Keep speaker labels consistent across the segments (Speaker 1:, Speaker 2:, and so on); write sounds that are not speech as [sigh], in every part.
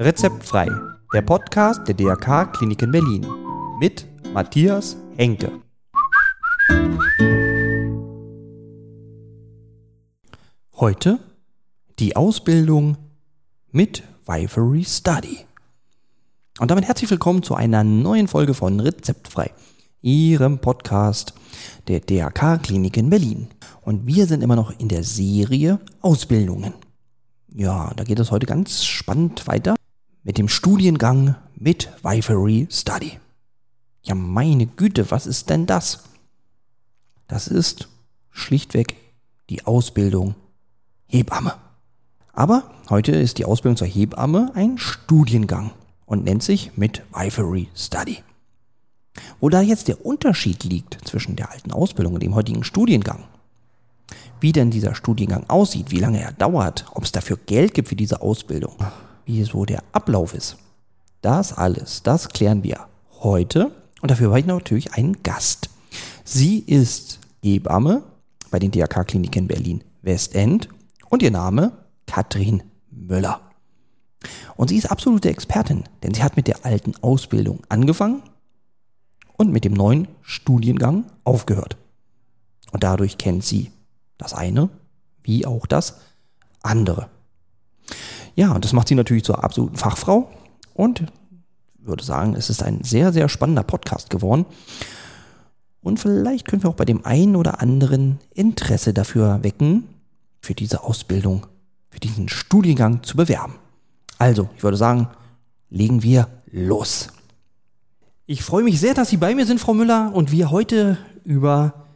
Speaker 1: Rezeptfrei, der Podcast der DRK Klinik in Berlin mit Matthias Henke. Heute die Ausbildung mit Vivery Study. Und damit herzlich willkommen zu einer neuen Folge von Rezeptfrei, Ihrem Podcast der DRK Klinik in Berlin. Und wir sind immer noch in der Serie Ausbildungen. Ja, da geht es heute ganz spannend weiter mit dem Studiengang mit Vivery Study. Ja, meine Güte, was ist denn das? Das ist schlichtweg die Ausbildung Hebamme. Aber heute ist die Ausbildung zur Hebamme ein Studiengang und nennt sich mit Vivery Study. Wo da jetzt der Unterschied liegt zwischen der alten Ausbildung und dem heutigen Studiengang, wie denn dieser Studiengang aussieht, wie lange er dauert, ob es dafür Geld gibt für diese Ausbildung, wie so der Ablauf ist. Das alles, das klären wir heute. Und dafür habe ich natürlich einen Gast. Sie ist Hebamme bei den DRK-Kliniken Berlin Westend und ihr Name Katrin Müller. Und sie ist absolute Expertin, denn sie hat mit der alten Ausbildung angefangen und mit dem neuen Studiengang aufgehört. Und dadurch kennt sie das eine wie auch das andere. Ja, und das macht sie natürlich zur absoluten Fachfrau und würde sagen, es ist ein sehr, sehr spannender Podcast geworden. Und vielleicht können wir auch bei dem einen oder anderen Interesse dafür wecken, für diese Ausbildung, für diesen Studiengang zu bewerben. Also, ich würde sagen, legen wir los. Ich freue mich sehr, dass Sie bei mir sind, Frau Müller, und wir heute über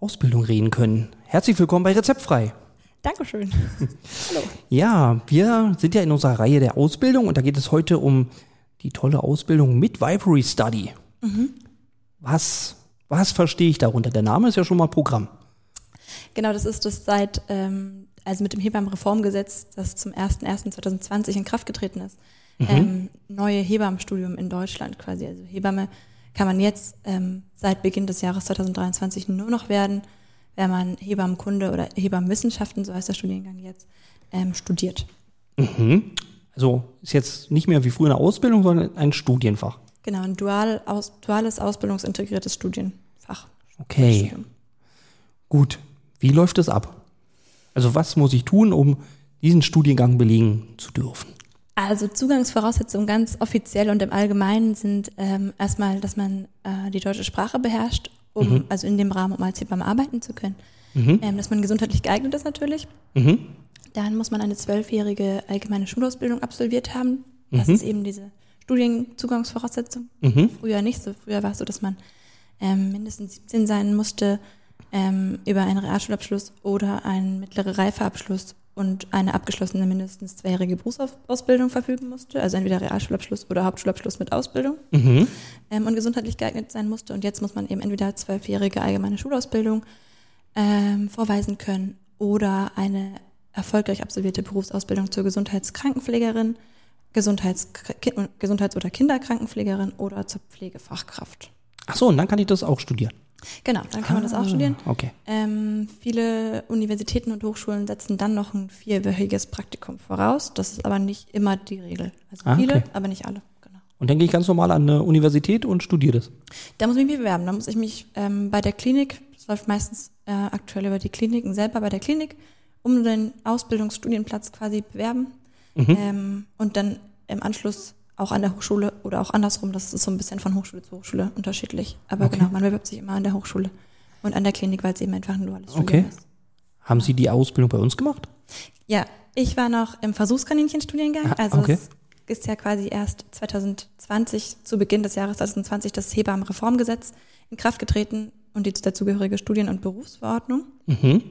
Speaker 1: Ausbildung reden können. Herzlich willkommen bei Rezeptfrei.
Speaker 2: Dankeschön. [laughs]
Speaker 1: Hallo. Ja, wir sind ja in unserer Reihe der Ausbildung und da geht es heute um die tolle Ausbildung mit Vivery Study. Mhm. Was, was verstehe ich darunter? Der Name ist ja schon mal Programm.
Speaker 2: Genau, das ist das seit, ähm, also mit dem Hebammenreformgesetz, das zum 01.01.2020 in Kraft getreten ist. Mhm. Ähm, neue Hebammenstudium in Deutschland quasi. Also Hebamme kann man jetzt ähm, seit Beginn des Jahres 2023 nur noch werden wenn man Hebammenkunde oder Hebammenwissenschaften, so heißt der Studiengang jetzt, ähm, studiert.
Speaker 1: Mhm. Also ist jetzt nicht mehr wie früher eine Ausbildung, sondern ein Studienfach.
Speaker 2: Genau, ein dual, aus, duales ausbildungsintegriertes Studienfach.
Speaker 1: Okay. Gut. Wie läuft es ab? Also was muss ich tun, um diesen Studiengang belegen zu dürfen?
Speaker 2: Also Zugangsvoraussetzungen ganz offiziell und im Allgemeinen sind ähm, erstmal, dass man äh, die deutsche Sprache beherrscht um, mhm. also in dem Rahmen, um als Hebamme arbeiten zu können. Mhm. Ähm, dass man gesundheitlich geeignet ist natürlich. Mhm. Dann muss man eine zwölfjährige allgemeine Schulausbildung absolviert haben. Das mhm. ist eben diese Studienzugangsvoraussetzung. Mhm. Früher nicht so. Früher war es so, dass man ähm, mindestens 17 sein musste, ähm, über einen Realschulabschluss oder einen mittleren Reifeabschluss und eine abgeschlossene mindestens zweijährige Berufsausbildung verfügen musste, also entweder Realschulabschluss oder Hauptschulabschluss mit Ausbildung mhm. ähm, und gesundheitlich geeignet sein musste. Und jetzt muss man eben entweder zwölfjährige allgemeine Schulausbildung ähm, vorweisen können oder eine erfolgreich absolvierte Berufsausbildung zur Gesundheitskrankenpflegerin, Gesundheits-, Gesundheits oder Kinderkrankenpflegerin oder zur Pflegefachkraft.
Speaker 1: Ach so, und dann kann ich das auch studieren.
Speaker 2: Genau, dann kann ah, man das auch ah, studieren.
Speaker 1: Okay.
Speaker 2: Ähm, viele Universitäten und Hochschulen setzen dann noch ein vierwöchiges Praktikum voraus. Das ist aber nicht immer die Regel. Also ah, viele, okay. aber nicht alle. Genau.
Speaker 1: Und dann gehe ich ganz normal an eine Universität und studiere das.
Speaker 2: Da muss ich mich bewerben. Da muss ich mich ähm, bei der Klinik, das läuft meistens äh, aktuell über die Kliniken selber bei der Klinik, um den Ausbildungsstudienplatz quasi bewerben. Mhm. Ähm, und dann im Anschluss auch an der Hochschule oder auch andersrum. Das ist so ein bisschen von Hochschule zu Hochschule unterschiedlich. Aber okay. genau, man bewirbt sich immer an der Hochschule und an der Klinik, weil es eben einfach ein duales Studium okay. ist.
Speaker 1: Haben Sie die Ausbildung bei uns gemacht?
Speaker 2: Ja, ich war noch im Versuchskaninchenstudiengang. Also okay. es ist ja quasi erst 2020, zu Beginn des Jahres 2020, das Hebammenreformgesetz in Kraft getreten und die dazugehörige Studien- und Berufsverordnung. Mhm.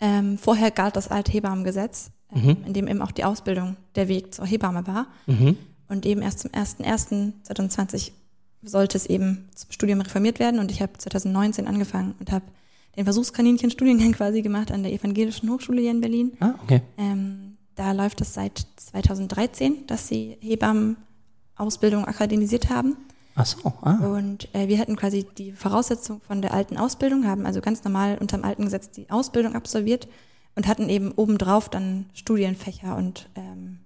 Speaker 2: Ähm, vorher galt das alte Hebammengesetz, äh, mhm. in dem eben auch die Ausbildung der Weg zur Hebamme war. Mhm. Und eben erst zum 01.01.2020 sollte es eben zum Studium reformiert werden. Und ich habe 2019 angefangen und habe den Versuchskaninchen-Studiengang [laughs] quasi gemacht an der Evangelischen Hochschule hier in Berlin.
Speaker 1: Ah, okay.
Speaker 2: Ähm, da läuft es seit 2013, dass sie Hebammen-Ausbildung akademisiert haben.
Speaker 1: Ach so, ah.
Speaker 2: Und äh, wir hatten quasi die Voraussetzung von der alten Ausbildung, haben also ganz normal unter dem alten Gesetz die Ausbildung absolviert und hatten eben obendrauf dann Studienfächer und ähm,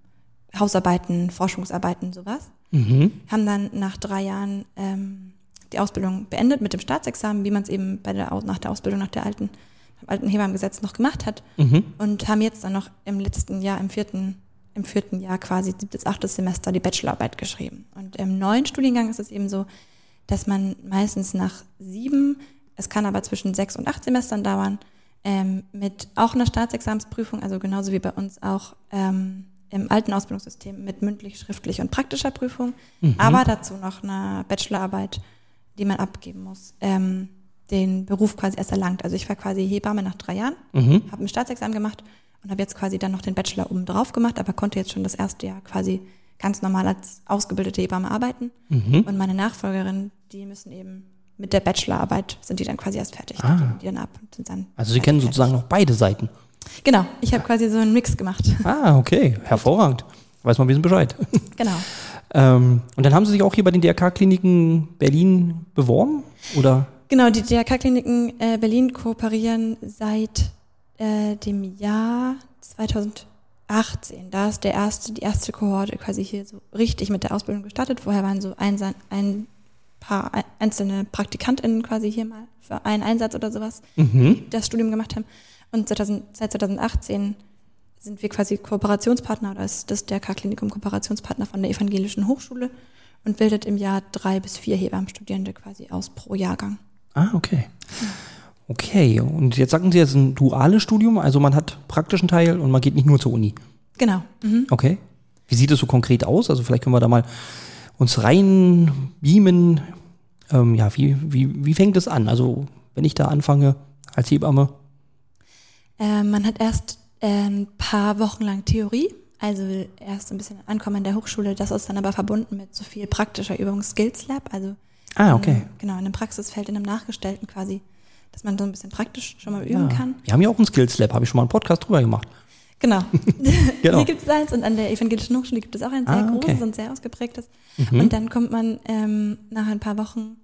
Speaker 2: Hausarbeiten, Forschungsarbeiten, sowas.
Speaker 1: Mhm.
Speaker 2: Haben dann nach drei Jahren ähm, die Ausbildung beendet mit dem Staatsexamen, wie man es eben bei der, nach der Ausbildung nach der alten, alten Hebammengesetz noch gemacht hat.
Speaker 1: Mhm.
Speaker 2: Und haben jetzt dann noch im letzten Jahr, im vierten, im vierten Jahr quasi siebtes, achtes Semester die Bachelorarbeit geschrieben. Und im neuen Studiengang ist es eben so, dass man meistens nach sieben, es kann aber zwischen sechs und acht Semestern dauern, ähm, mit auch einer Staatsexamensprüfung, also genauso wie bei uns auch ähm, im alten Ausbildungssystem mit mündlich, schriftlich und praktischer Prüfung, aber dazu noch eine Bachelorarbeit, die man abgeben muss, ähm, den Beruf quasi erst erlangt. Also ich war quasi Hebamme nach drei Jahren,
Speaker 1: Mhm.
Speaker 2: habe ein Staatsexamen gemacht und habe jetzt quasi dann noch den Bachelor oben drauf gemacht, aber konnte jetzt schon das erste Jahr quasi ganz normal als ausgebildete Hebamme arbeiten.
Speaker 1: Mhm.
Speaker 2: Und meine Nachfolgerin, die müssen eben mit der Bachelorarbeit sind die dann quasi erst fertig.
Speaker 1: Ah.
Speaker 2: Die dann ab und sind dann
Speaker 1: Also Sie kennen
Speaker 2: fertig.
Speaker 1: sozusagen noch beide Seiten.
Speaker 2: Genau, ich habe quasi so einen Mix gemacht.
Speaker 1: Ah, okay. Hervorragend. Weiß man ein bisschen Bescheid. [laughs]
Speaker 2: genau.
Speaker 1: ähm, und dann haben Sie sich auch hier bei den DRK-Kliniken Berlin beworben? Oder?
Speaker 2: Genau, die DRK-Kliniken äh, Berlin kooperieren seit äh, dem Jahr 2018. Da ist der erste, die erste Kohorte quasi hier so richtig mit der Ausbildung gestartet. Vorher waren so ein, ein paar ein- einzelne PraktikantInnen quasi hier mal für einen Einsatz oder sowas,
Speaker 1: Mhm.
Speaker 2: die das Studium gemacht haben. Und 2000, seit 2018 sind wir quasi Kooperationspartner oder ist das DRK-Klinikum Kooperationspartner von der Evangelischen Hochschule und bildet im Jahr drei bis vier Hebammenstudierende quasi aus pro Jahrgang.
Speaker 1: Ah, okay. Okay, und jetzt sagten Sie, es ist ein duales Studium, also man hat praktischen Teil und man geht nicht nur zur Uni.
Speaker 2: Genau. Mhm.
Speaker 1: Okay. Wie sieht es so konkret aus? Also vielleicht können wir da mal uns rein beamen. Ähm, ja, wie, wie, wie fängt es an? Also wenn ich da anfange als Hebamme.
Speaker 2: Ähm, man hat erst äh, ein paar Wochen lang Theorie, also erst ein bisschen Ankommen in der Hochschule. Das ist dann aber verbunden mit so viel praktischer Übung Skills Lab, also
Speaker 1: Ah, okay.
Speaker 2: ähm, genau in einem Praxisfeld, in einem Nachgestellten quasi, dass man so ein bisschen praktisch schon mal üben
Speaker 1: Ja.
Speaker 2: kann.
Speaker 1: Wir haben ja auch ein Skills Lab, habe ich schon mal einen Podcast drüber gemacht.
Speaker 2: Genau. [laughs] [laughs]
Speaker 1: Genau.
Speaker 2: Hier gibt es eins und an der Evangelischen Hochschule gibt es auch ein sehr
Speaker 1: Ah, okay. Mhm.
Speaker 2: großes und sehr ausgeprägtes. Und dann kommt man ähm, nach ein paar Wochen,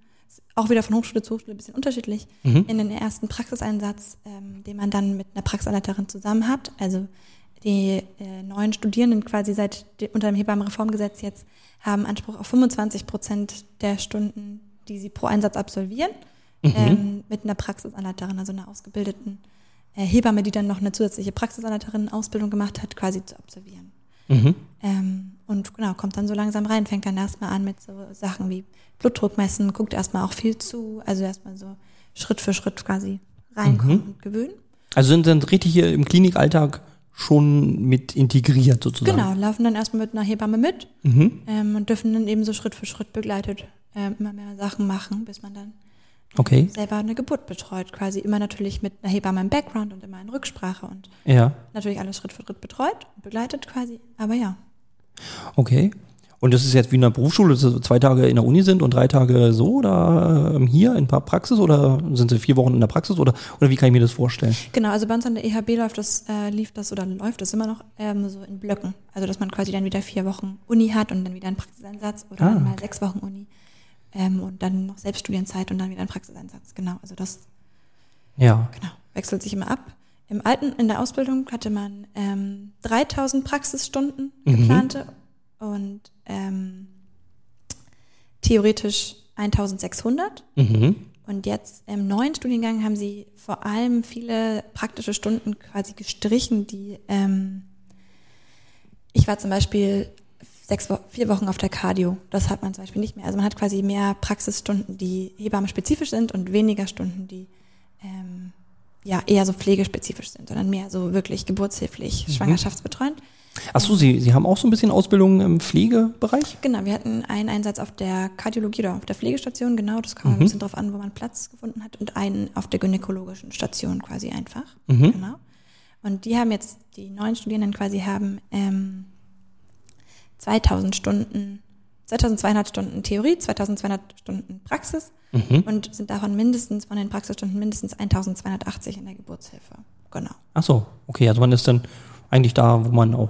Speaker 2: auch wieder von Hochschule zu Hochschule ein bisschen unterschiedlich,
Speaker 1: Mhm.
Speaker 2: in den ersten Praxiseinsatz, ähm, den man dann mit einer Praxisanleiterin zusammen hat. Also die äh, neuen Studierenden quasi seit unter dem Hebammenreformgesetz jetzt haben Anspruch auf 25 Prozent der Stunden, die sie pro Einsatz absolvieren,
Speaker 1: Mhm.
Speaker 2: ähm, mit einer Praxisanleiterin, also einer ausgebildeten äh, Hebamme, die dann noch eine zusätzliche Praxisanleiterin-Ausbildung gemacht hat, quasi zu absolvieren.
Speaker 1: Mhm.
Speaker 2: Ähm, und genau, kommt dann so langsam rein, fängt dann erstmal an mit so Sachen wie Blutdruck messen, guckt erstmal auch viel zu, also erstmal so Schritt für Schritt quasi reinkommen und gewöhnen.
Speaker 1: Also sind dann richtig hier im Klinikalltag schon mit integriert sozusagen.
Speaker 2: Genau, laufen dann erstmal mit einer Hebamme mit
Speaker 1: Mhm.
Speaker 2: ähm, und dürfen dann eben so Schritt für Schritt begleitet ähm, immer mehr Sachen machen, bis man dann
Speaker 1: Okay.
Speaker 2: selber eine Geburt betreut. Quasi immer natürlich mit einer Hebamme im Background und immer in Rücksprache und
Speaker 1: Ja.
Speaker 2: natürlich alles Schritt für Schritt betreut und begleitet quasi. Aber ja,
Speaker 1: Okay. Und das ist jetzt wie in der Berufsschule, dass Sie zwei Tage in der Uni sind und drei Tage so oder ähm, hier in paar Praxis oder sind Sie vier Wochen in der Praxis oder, oder wie kann ich mir das vorstellen?
Speaker 2: Genau, also bei uns an der EHB läuft das, äh, lief das oder läuft das immer noch ähm, so in Blöcken. Also dass man quasi dann wieder vier Wochen Uni hat und dann wieder einen Praxiseinsatz oder
Speaker 1: Ah,
Speaker 2: mal sechs Wochen Uni ähm, und dann noch Selbststudienzeit und dann wieder ein Praxiseinsatz. Genau, also das
Speaker 1: Ja.
Speaker 2: genau, wechselt sich immer ab. Im alten, in der Ausbildung hatte man ähm, 3000 Praxisstunden
Speaker 1: Mhm.
Speaker 2: geplante und ähm, theoretisch 1600.
Speaker 1: Mhm.
Speaker 2: Und jetzt im neuen Studiengang haben sie vor allem viele praktische Stunden quasi gestrichen, die ähm, ich war zum Beispiel sechs vier Wochen auf der Cardio. Das hat man zum Beispiel nicht mehr. Also man hat quasi mehr Praxisstunden, die Hebammenspezifisch sind und weniger Stunden, die ähm, ja eher so pflegespezifisch sind, sondern mehr so wirklich geburtshilflich, schwangerschaftsbetreuend.
Speaker 1: Ach so, Sie, Sie haben auch so ein bisschen Ausbildung im Pflegebereich?
Speaker 2: Genau, wir hatten einen Einsatz auf der Kardiologie oder auf der Pflegestation, genau, das kam ein bisschen drauf an, wo man Platz gefunden hat, und einen auf der gynäkologischen Station quasi einfach.
Speaker 1: Mhm.
Speaker 2: Genau. Und die haben jetzt, die neuen Studierenden quasi haben ähm, 2000 Stunden, 2200 Stunden Theorie, 2200 Stunden Praxis
Speaker 1: Mhm.
Speaker 2: und sind davon mindestens, von den Praxisstunden mindestens 1280 in der Geburtshilfe. Genau.
Speaker 1: Ach so, okay, also man ist dann eigentlich da, wo man auch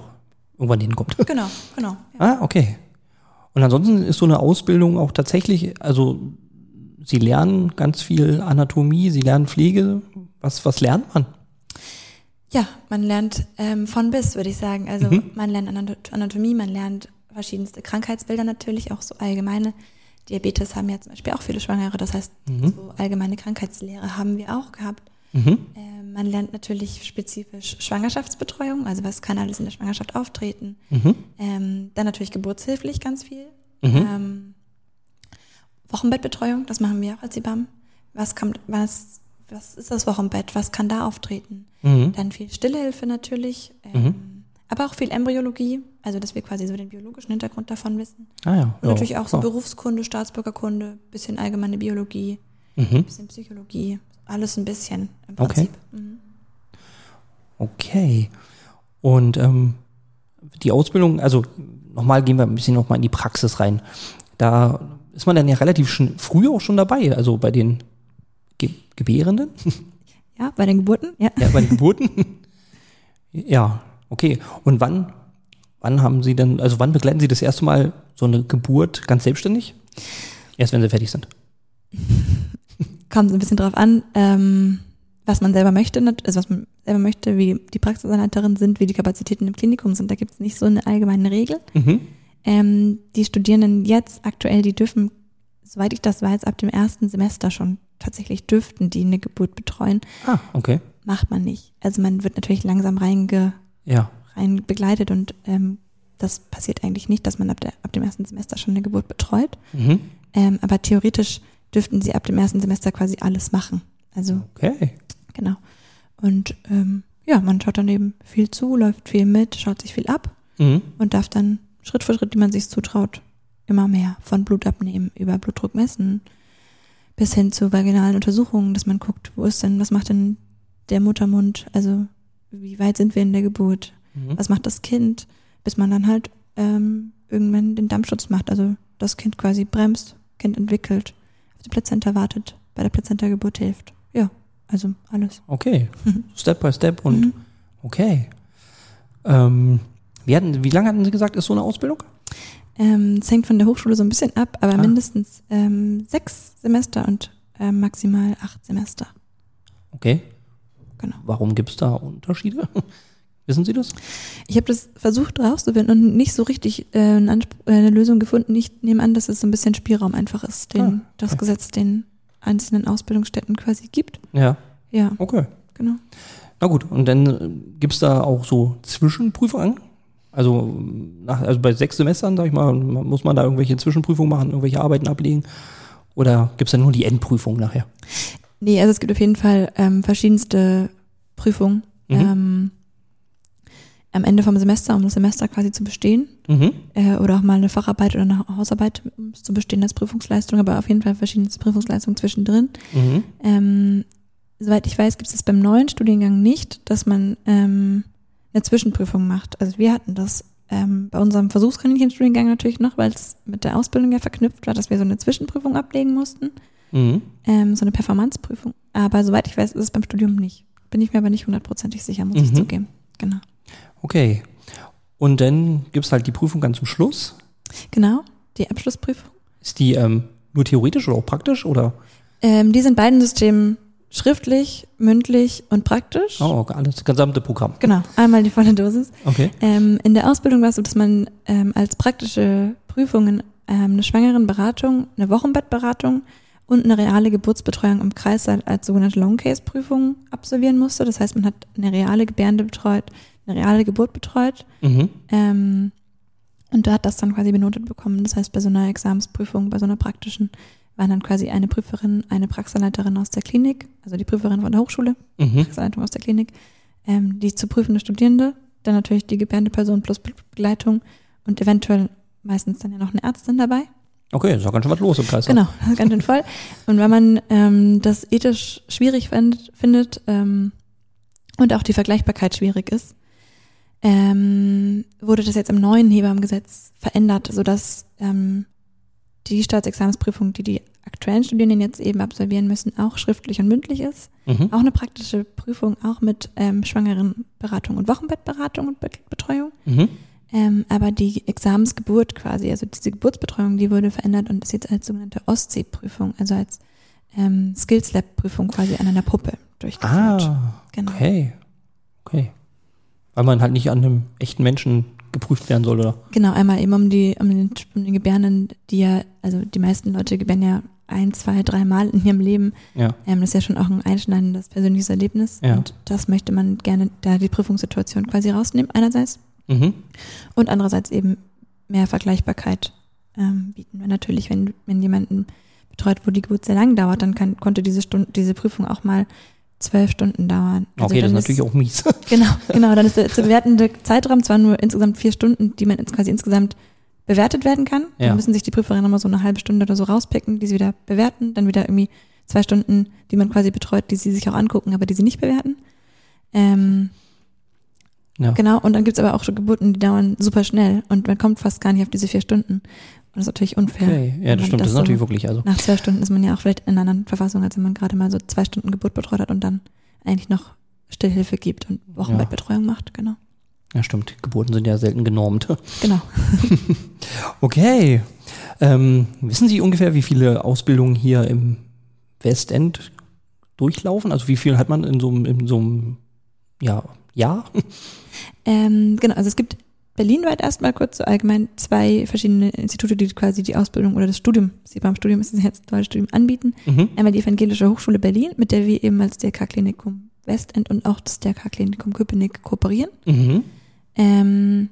Speaker 1: irgendwann hinkommt. [laughs]
Speaker 2: Genau, genau. Ja.
Speaker 1: Ah, okay. Und ansonsten ist so eine Ausbildung auch tatsächlich, also Sie lernen ganz viel Anatomie, Sie lernen Pflege. Was, was lernt man?
Speaker 2: Ja, man lernt ähm, von bis, würde ich sagen. Also
Speaker 1: Mhm.
Speaker 2: man lernt Anat- Anatomie, man lernt verschiedenste Krankheitsbilder natürlich, auch so allgemeine. Diabetes haben ja zum Beispiel auch viele Schwangere, das heißt, so allgemeine Krankheitslehre haben wir auch gehabt.
Speaker 1: Mhm.
Speaker 2: Ähm, man lernt natürlich spezifisch Schwangerschaftsbetreuung, also was kann alles in der Schwangerschaft auftreten.
Speaker 1: Mhm.
Speaker 2: Ähm, dann natürlich geburtshilflich ganz viel.
Speaker 1: Mhm.
Speaker 2: Ähm, Wochenbettbetreuung, das machen wir auch als Hebammen. Was kommt, was, was ist das Wochenbett? Was kann da auftreten?
Speaker 1: Mhm.
Speaker 2: Dann viel Stillehilfe natürlich, ähm, aber auch viel Embryologie, also dass wir quasi so den biologischen Hintergrund davon wissen.
Speaker 1: Ah ja.
Speaker 2: Und
Speaker 1: ja.
Speaker 2: natürlich auch so
Speaker 1: ja.
Speaker 2: Berufskunde, Staatsbürgerkunde, bisschen allgemeine Biologie,
Speaker 1: Mhm.
Speaker 2: bisschen Psychologie, alles ein bisschen im
Speaker 1: Okay.
Speaker 2: Prinzip. Mhm.
Speaker 1: Okay. Und ähm, die Ausbildung, also nochmal gehen wir ein bisschen nochmal in die Praxis rein. Da ist man dann ja relativ schon, früh auch schon dabei, also bei den Ge Gebärenden,
Speaker 2: Ja, bei den Geburten, ja.
Speaker 1: ja, bei den Geburten. [laughs] ja, okay. Und wann, wann haben Sie denn, also wann begleiten Sie das erste Mal so eine Geburt ganz selbstständig? Erst wenn Sie fertig sind. [laughs]
Speaker 2: Kommt ein bisschen drauf an, ähm, was man selber möchte, also was man selber möchte, wie die Praxisanleiterinnen sind, wie die Kapazitäten im Klinikum sind. Da gibt es nicht so eine allgemeine Regel.
Speaker 1: Mhm.
Speaker 2: Ähm, die Studierenden jetzt aktuell, die dürfen, soweit ich das weiß, ab dem ersten Semester schon tatsächlich dürften die eine Geburt betreuen.
Speaker 1: Ah, okay.
Speaker 2: Macht man nicht. Also man wird natürlich langsam reinge,
Speaker 1: Ja.
Speaker 2: rein begleitet und ähm, das passiert eigentlich nicht, dass man ab, der, ab dem ersten Semester schon eine Geburt betreut.
Speaker 1: Mhm.
Speaker 2: Ähm, aber theoretisch dürften sie ab dem ersten Semester quasi alles machen. Also
Speaker 1: Okay.
Speaker 2: genau. Und ähm, ja, man schaut dann eben viel zu, läuft viel mit, schaut sich viel ab
Speaker 1: Mhm.
Speaker 2: und darf dann Schritt für Schritt, die man sich zutraut, immer mehr von Blut abnehmen, über Blutdruck messen, bis hin zu vaginalen Untersuchungen, dass man guckt, wo ist denn, was macht denn der Muttermund, also wie weit sind wir in der Geburt,
Speaker 1: Mhm.
Speaker 2: was macht das Kind, bis man dann halt ähm, irgendwann den Dampfschutz macht, also das Kind quasi bremst, Kind entwickelt, auf die Plazenta wartet, bei der Plazenta-Geburt hilft. Ja, also alles.
Speaker 1: Okay.
Speaker 2: Mhm.
Speaker 1: Step by Step und
Speaker 2: Mhm.
Speaker 1: okay. Ähm, wie, hatten, wie lange hatten Sie gesagt, ist so eine Ausbildung?
Speaker 2: Ähm, es hängt von der Hochschule so ein bisschen ab, aber
Speaker 1: Ah.
Speaker 2: mindestens ähm, sechs Semester und ähm, maximal acht Semester.
Speaker 1: Okay.
Speaker 2: Genau.
Speaker 1: Warum gibt es da Unterschiede? [laughs] Wissen Sie das?
Speaker 2: Ich habe das versucht rauszufinden und nicht so richtig äh, eine, äh, eine Lösung gefunden. Ich nehme an, dass es so ein bisschen Spielraum einfach ist, den
Speaker 1: Ah,
Speaker 2: das
Speaker 1: okay.
Speaker 2: Gesetz den einzelnen Ausbildungsstätten quasi gibt.
Speaker 1: Ja.
Speaker 2: Ja,
Speaker 1: Okay.
Speaker 2: genau.
Speaker 1: Na gut, und dann gibt es da auch so Zwischenprüfungen? Also, nach, also bei sechs Semestern, sag ich mal, muss man da irgendwelche Zwischenprüfungen machen, irgendwelche Arbeiten ablegen? Oder gibt es dann nur die Endprüfung nachher?
Speaker 2: Nee, also es gibt auf jeden Fall ähm, verschiedenste Prüfungen
Speaker 1: Mhm.
Speaker 2: ähm, am Ende vom Semester, um das Semester quasi zu bestehen.
Speaker 1: Mhm.
Speaker 2: äh, oder auch mal eine Facharbeit oder eine Hausarbeit um es zu bestehen als Prüfungsleistung, aber auf jeden Fall verschiedene Prüfungsleistungen zwischendrin.
Speaker 1: Mhm.
Speaker 2: Ähm, soweit ich weiß, gibt es beim neuen Studiengang nicht, dass man ähm, eine Zwischenprüfung macht. Also wir hatten das ähm, bei unserem Versuchskaninchen-Studiengang natürlich noch, weil es mit der Ausbildung ja verknüpft war, dass wir so eine Zwischenprüfung ablegen mussten,
Speaker 1: Mhm.
Speaker 2: ähm, so eine Performanceprüfung. Aber soweit ich weiß, ist es beim Studium nicht. Bin ich mir aber nicht hundertprozentig sicher, muss ich
Speaker 1: Mhm.
Speaker 2: zugeben. Genau.
Speaker 1: Okay. Und dann gibt es halt die Prüfung ganz zum Schluss.
Speaker 2: Genau, die Abschlussprüfung.
Speaker 1: Ist die ähm, nur theoretisch oder auch praktisch? Oder?
Speaker 2: Ähm, die sind beiden Systemen schriftlich, mündlich und praktisch.
Speaker 1: Oh, alles, das gesamte Programm.
Speaker 2: Genau, einmal die volle Dosis.
Speaker 1: Okay.
Speaker 2: Ähm, in der Ausbildung war es so, dass man ähm, als praktische Prüfungen ähm, eine Schwangerenberatung, eine Wochenbettberatung und eine reale Geburtsbetreuung im Kreissaal als sogenannte Long-Case-Prüfung absolvieren musste. Das heißt, man hat eine reale Gebärende betreut, eine reale Geburt betreut
Speaker 1: Mhm.
Speaker 2: ähm, und da hat das dann quasi benotet bekommen. Das heißt, bei so einer Examensprüfung, bei so einer praktischen, waren dann quasi eine Prüferin, eine Praxisanleiterin aus der Klinik, also die Prüferin von der Hochschule,
Speaker 1: Mhm.
Speaker 2: Praxisanleitung aus der Klinik, ähm, die zu prüfende Studierende, dann natürlich die gebärende Person plus Be- Begleitung und eventuell meistens dann ja noch eine Ärztin dabei.
Speaker 1: Okay, ist ja ganz schön was los im Kreis.
Speaker 2: Genau, [laughs] ganz schön voll. Und wenn man ähm, das ethisch schwierig findet, findet ähm, und auch die Vergleichbarkeit schwierig ist, ähm, wurde das jetzt im neuen Hebammengesetz verändert, sodass ähm, die Staatsexamensprüfung, die die aktuellen Studierenden jetzt eben absolvieren müssen, auch schriftlich und mündlich ist.
Speaker 1: Mhm.
Speaker 2: Auch eine praktische Prüfung, auch mit ähm, Schwangerenberatung und Wochenbettberatung und Be Betreuung.
Speaker 1: Mhm.
Speaker 2: Ähm, aber die Examensgeburt quasi, also diese Geburtsbetreuung, die wurde verändert und ist jetzt als sogenannte Ostsee-Prüfung, also als ähm, Skills Lab-Prüfung quasi an einer Puppe durchgeführt.
Speaker 1: Ah, genau. okay. Okay. Weil man halt nicht an einem echten Menschen geprüft werden soll, oder?
Speaker 2: Genau, einmal eben um die, um den, um den Gebärden, die ja, also die meisten Leute gebären ja ein, zwei, drei Mal in ihrem Leben.
Speaker 1: Ja.
Speaker 2: Ähm, das ist ja schon auch ein einschneidendes persönliches Erlebnis.
Speaker 1: Ja.
Speaker 2: Und das möchte man gerne da die Prüfungssituation quasi rausnehmen, einerseits.
Speaker 1: Mhm.
Speaker 2: Und andererseits eben mehr Vergleichbarkeit ähm, bieten. Weil natürlich, wenn, wenn jemanden betreut, wo die Geburt sehr lang dauert, dann kann, konnte diese Stunde, diese Prüfung auch mal zwölf Stunden dauern. Also
Speaker 1: okay, das ist natürlich auch mies. [laughs]
Speaker 2: Genau, genau. Dann ist der zu bewertende Zeitraum zwar nur insgesamt vier Stunden, die man quasi insgesamt bewertet werden kann.
Speaker 1: Ja.
Speaker 2: Dann müssen sich die Prüferinnen nochmal so eine halbe Stunde oder so rauspicken, die sie wieder bewerten. Dann wieder irgendwie zwei Stunden, die man quasi betreut, die sie sich auch angucken, aber die sie nicht bewerten. Ähm,
Speaker 1: Ja.
Speaker 2: Genau, und dann gibt's aber auch schon Geburten, die dauern super schnell und man kommt fast gar nicht auf diese vier Stunden. Und das ist natürlich unfair.
Speaker 1: Okay, ja, das stimmt, das ist
Speaker 2: so
Speaker 1: natürlich wirklich, also.
Speaker 2: Nach zwölf Stunden ist man ja auch vielleicht in einer anderen Verfassung, als wenn man gerade mal so zwei Stunden Geburt betreut hat und dann eigentlich noch Stillhilfe gibt und Wochenbettbetreuung macht, genau.
Speaker 1: Ja, stimmt. Geburten sind ja selten genormt.
Speaker 2: Genau. [laughs]
Speaker 1: Okay. Ähm, wissen Sie ungefähr, wie viele Ausbildungen hier im Westend durchlaufen? Also wie viel hat man in so einem, in so einem ja, Jahr?
Speaker 2: Ähm, genau, also es gibt berlinweit erstmal kurz so allgemein zwei verschiedene Institute, die quasi die Ausbildung oder das Studium, sie beim Studium ist es jetzt duales Studium anbieten.
Speaker 1: Mhm.
Speaker 2: Einmal die Evangelische Hochschule Berlin, mit der wir eben als DRK-Klinikum Westend und auch das DRK-Klinikum Köpenick kooperieren.
Speaker 1: Mhm.
Speaker 2: Ähm,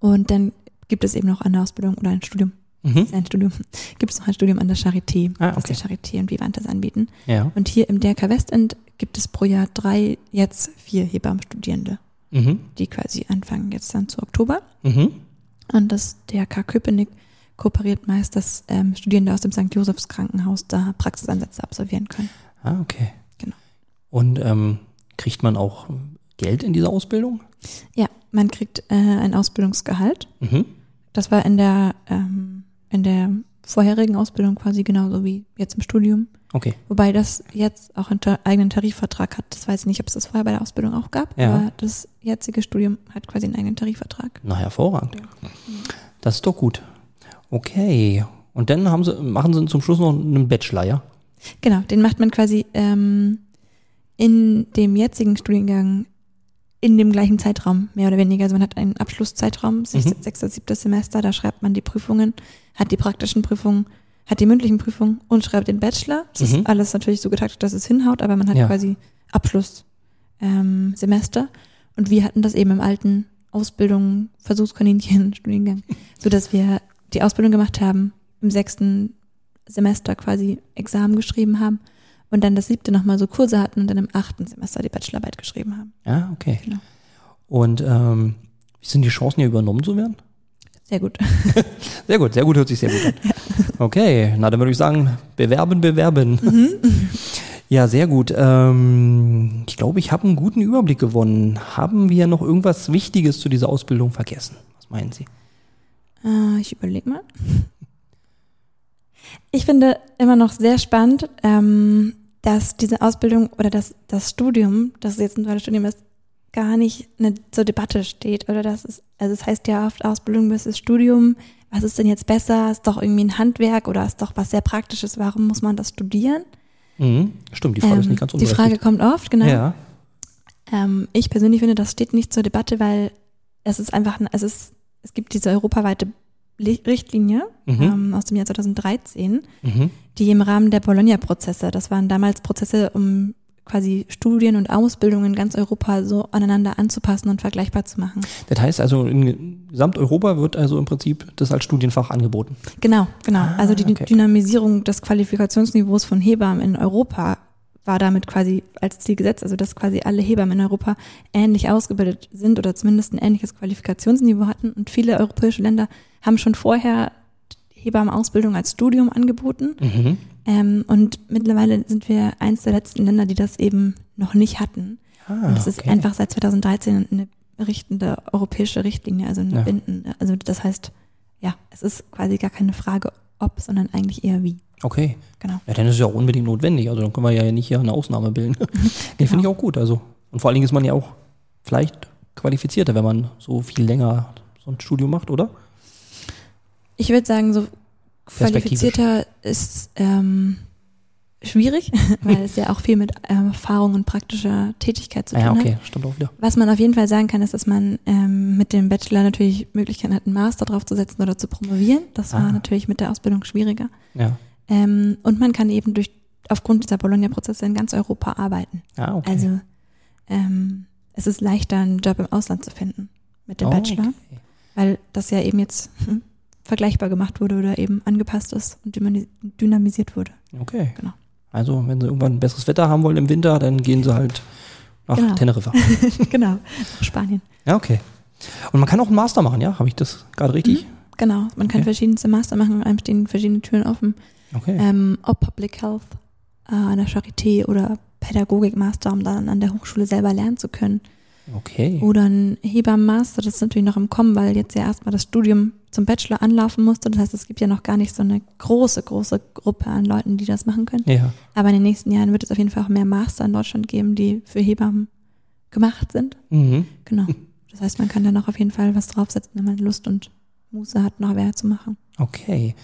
Speaker 2: und dann gibt es eben noch eine Ausbildung oder ein Studium.
Speaker 1: Mhm.
Speaker 2: Ist ein Studium. [laughs] Gibt es noch ein Studium an der Charité,
Speaker 1: Ah, okay.
Speaker 2: der Charité und Vivantes anbieten.
Speaker 1: Ja.
Speaker 2: Und hier im DRK Westend gibt es pro Jahr drei, jetzt vier Hebammenstudierende,
Speaker 1: Mhm.
Speaker 2: die quasi anfangen jetzt dann zu Oktober.
Speaker 1: Mhm.
Speaker 2: Und das DRK Köpenick kooperiert meist, dass ähm, Studierende aus dem St. Josephs Krankenhaus da Praxisansätze absolvieren können.
Speaker 1: Ah, okay.
Speaker 2: Genau.
Speaker 1: Und ähm, kriegt man auch Geld in dieser Ausbildung?
Speaker 2: Ja, man kriegt äh, ein Ausbildungsgehalt.
Speaker 1: Mhm.
Speaker 2: Das war in der, ähm, in der vorherigen Ausbildung quasi genauso wie jetzt im Studium.
Speaker 1: Okay.
Speaker 2: Wobei das jetzt auch einen eigenen Tarifvertrag hat. Das weiß ich nicht, ob es das vorher bei der Ausbildung auch gab,
Speaker 1: Ja.
Speaker 2: aber das jetzige Studium hat quasi einen eigenen Tarifvertrag.
Speaker 1: Na, hervorragend. Das ist doch gut. Okay. Und dann haben sie, machen sie zum Schluss noch einen Bachelor, ja?
Speaker 2: Genau, den macht man quasi ähm, in dem jetzigen Studiengang in dem gleichen Zeitraum, mehr oder weniger. Also man hat einen Abschlusszeitraum, sech-
Speaker 1: Mhm.
Speaker 2: sechstes, siebtes Semester, da schreibt man die Prüfungen, hat die praktischen Prüfungen, hat die mündlichen Prüfungen und schreibt den Bachelor. Das
Speaker 1: Mhm.
Speaker 2: ist alles natürlich so getaktet, dass es hinhaut, aber man hat
Speaker 1: Ja.
Speaker 2: quasi Abschlusssemester. Ähm, und wir hatten das eben im alten Ausbildung, Versuchskaninchen, [laughs] Studiengang, so dass wir die Ausbildung gemacht haben, im sechsten Semester quasi Examen geschrieben haben und dann das siebte nochmal so Kurse hatten und dann im achten Semester die Bachelorarbeit geschrieben haben.
Speaker 1: Ja, okay.
Speaker 2: Genau.
Speaker 1: Und ähm, wie sind die Chancen, hier übernommen zu werden?
Speaker 2: Sehr gut. [laughs]
Speaker 1: Sehr gut, sehr gut, hört sich sehr gut an. [laughs] Okay, na dann würde ich sagen, bewerben, bewerben. Ja, sehr gut. Ähm, ich glaube, ich habe einen guten Überblick gewonnen. Haben wir noch irgendwas Wichtiges zu dieser Ausbildung vergessen? Was meinen Sie?
Speaker 2: Äh, ich überlege mal. Ich finde immer noch sehr spannend, ähm, dass diese Ausbildung oder dass das Studium, das jetzt ein duales Studium ist, gar nicht eine, zur Debatte steht. Oder das ist, also es heißt ja oft Ausbildung versus Studium. Was ist denn jetzt besser? Ist doch irgendwie ein Handwerk oder ist doch was sehr Praktisches? Warum muss man das studieren?
Speaker 1: Mhm, stimmt, die Frage ist
Speaker 2: Ähm,
Speaker 1: nicht ganz
Speaker 2: die
Speaker 1: unberechtigt.
Speaker 2: Frage kommt oft, genau.
Speaker 1: Ja.
Speaker 2: Ähm, ich persönlich finde, das steht nicht zur Debatte, weil es ist einfach, ein- es ist, es gibt diese europaweite Li- Richtlinie
Speaker 1: Mhm.
Speaker 2: ähm, aus dem Jahr 2013,
Speaker 1: Mhm.
Speaker 2: die im Rahmen der Bologna-Prozesse, das waren damals Prozesse, um quasi Studien und Ausbildungen in ganz Europa so aneinander anzupassen und vergleichbar zu machen.
Speaker 1: Das heißt also, in Gesamteuropa wird also im Prinzip das als Studienfach angeboten.
Speaker 2: Genau, genau.
Speaker 1: Ah,
Speaker 2: also die
Speaker 1: okay.
Speaker 2: Dynamisierung des Qualifikationsniveaus von Hebammen in Europa war damit quasi als Ziel gesetzt, also dass quasi alle Hebammen in Europa ähnlich ausgebildet sind oder zumindest ein ähnliches Qualifikationsniveau hatten. Und viele europäische Länder haben schon vorher Hebammenausbildung als Studium angeboten.
Speaker 1: Mhm.
Speaker 2: Ähm, und mittlerweile sind wir eins der letzten Länder, die das eben noch nicht hatten.
Speaker 1: Ah,
Speaker 2: und das ist
Speaker 1: okay.
Speaker 2: einfach seit 2013 eine richtende europäische Richtlinie, also eine
Speaker 1: Ja.
Speaker 2: bindende. Also das heißt, ja, es ist quasi gar keine Frage ob, sondern eigentlich eher wie.
Speaker 1: Okay.
Speaker 2: Genau.
Speaker 1: Ja, dann ist es ja auch unbedingt notwendig. Also dann können wir ja nicht hier eine Ausnahme bilden. [laughs] Nee, [laughs] finde
Speaker 2: Genau.
Speaker 1: ich auch gut. Also. Und vor allen Dingen ist man ja auch vielleicht qualifizierter, wenn man so viel länger so ein Studium macht, oder?
Speaker 2: Ich würde sagen, so qualifizierter ist ähm, schwierig, [laughs] weil es ja auch viel mit ähm, Erfahrung und praktischer Tätigkeit zu tun
Speaker 1: Ah, ja, okay,
Speaker 2: hat.
Speaker 1: stimmt auch wieder.
Speaker 2: Was man auf jeden Fall sagen kann, ist, dass man ähm, mit dem Bachelor natürlich Möglichkeiten hat, einen Master draufzusetzen oder zu promovieren. Das war
Speaker 1: Ah.
Speaker 2: natürlich mit der Ausbildung schwieriger.
Speaker 1: Ja.
Speaker 2: Ähm, und man kann eben durch aufgrund dieser Bologna-Prozesse in ganz Europa arbeiten.
Speaker 1: Ah, okay.
Speaker 2: Also ähm, es ist leichter, einen Job im Ausland zu finden mit dem
Speaker 1: Oh,
Speaker 2: Bachelor,
Speaker 1: okay.
Speaker 2: weil das ja eben jetzt hm, vergleichbar gemacht wurde oder eben angepasst ist und dynami- dynamisiert wurde.
Speaker 1: Okay.
Speaker 2: Genau.
Speaker 1: Also, wenn sie irgendwann besseres Wetter haben wollen im Winter, dann gehen sie halt nach
Speaker 2: Genau.
Speaker 1: Teneriffa. [laughs]
Speaker 2: genau, nach Spanien.
Speaker 1: Ja, okay. Und man kann auch einen Master machen, ja? Habe ich das gerade richtig?
Speaker 2: Genau, man kann
Speaker 1: Okay.
Speaker 2: verschiedenste Master machen, einem stehen verschiedene Türen offen.
Speaker 1: Okay.
Speaker 2: Ähm, ob Public Health äh, an der Charité oder Pädagogik-Master, um dann an der Hochschule selber lernen zu können.
Speaker 1: Okay.
Speaker 2: Oder ein Hebammen-Master, das ist natürlich noch im Kommen, weil jetzt ja erstmal das Studium zum Bachelor anlaufen musste. Das heißt, es gibt ja noch gar nicht so eine große, große Gruppe an Leuten, die das machen können.
Speaker 1: Ja.
Speaker 2: Aber in den nächsten Jahren wird es auf jeden Fall auch mehr Master in Deutschland geben, die für Hebammen gemacht sind.
Speaker 1: Mhm.
Speaker 2: Genau. Das heißt, man kann da noch auf jeden Fall was draufsetzen, wenn man Lust und Muße hat, noch mehr zu machen.
Speaker 1: Okay.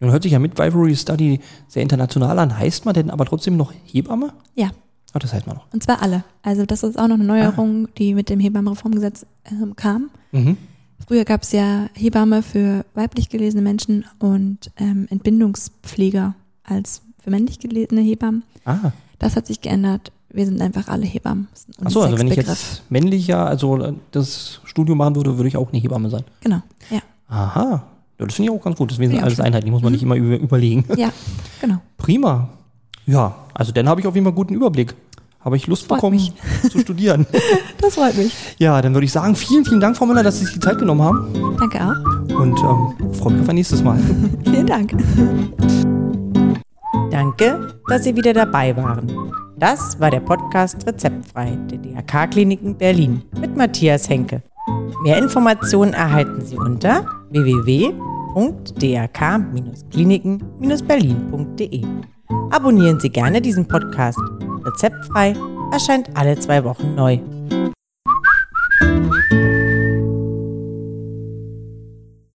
Speaker 1: Nun hört sich ja mit Vivory Study sehr international an. Heißt man denn aber trotzdem noch Hebamme?
Speaker 2: Ja.
Speaker 1: Ah, das heißt man noch.
Speaker 2: Und zwar alle. Also das ist auch noch eine Neuerung, die mit dem Hebammenreformgesetz ähm, kam.
Speaker 1: Mhm.
Speaker 2: Früher gab es ja Hebamme für weiblich gelesene Menschen und ähm, Entbindungspfleger als für männlich gelesene Hebammen.
Speaker 1: Ah.
Speaker 2: Das hat sich geändert. Wir sind einfach alle Hebammen.
Speaker 1: Achso, also wenn ich jetzt männlicher, also äh, das Studium machen würde, würde ich auch eine Hebamme sein.
Speaker 2: Genau, ja.
Speaker 1: Aha. Ja, das finde ich auch ganz gut. Deswegen sind alles einheitlich, muss man nicht immer über, überlegen.
Speaker 2: Ja, genau.
Speaker 1: Prima. Ja, also dann habe ich auf jeden Fall einen guten Überblick. Habe ich Lust
Speaker 2: Freut
Speaker 1: bekommen
Speaker 2: mich.
Speaker 1: zu studieren. [laughs]
Speaker 2: Das freut mich.
Speaker 1: Ja, dann würde ich sagen, vielen, vielen Dank, Frau Müller, dass Sie sich die Zeit genommen haben.
Speaker 2: Danke auch.
Speaker 1: Und ähm, freue mich auf ein nächstes Mal. [laughs]
Speaker 2: Vielen Dank.
Speaker 3: Danke, dass Sie wieder dabei waren. Das war der Podcast Rezeptfrei der DRK-Kliniken Berlin mit Matthias Henke. Mehr Informationen erhalten Sie unter www.drk-kliniken-berlin.de abonnieren Sie gerne diesen Podcast. Rezeptfrei erscheint alle zwei Wochen neu.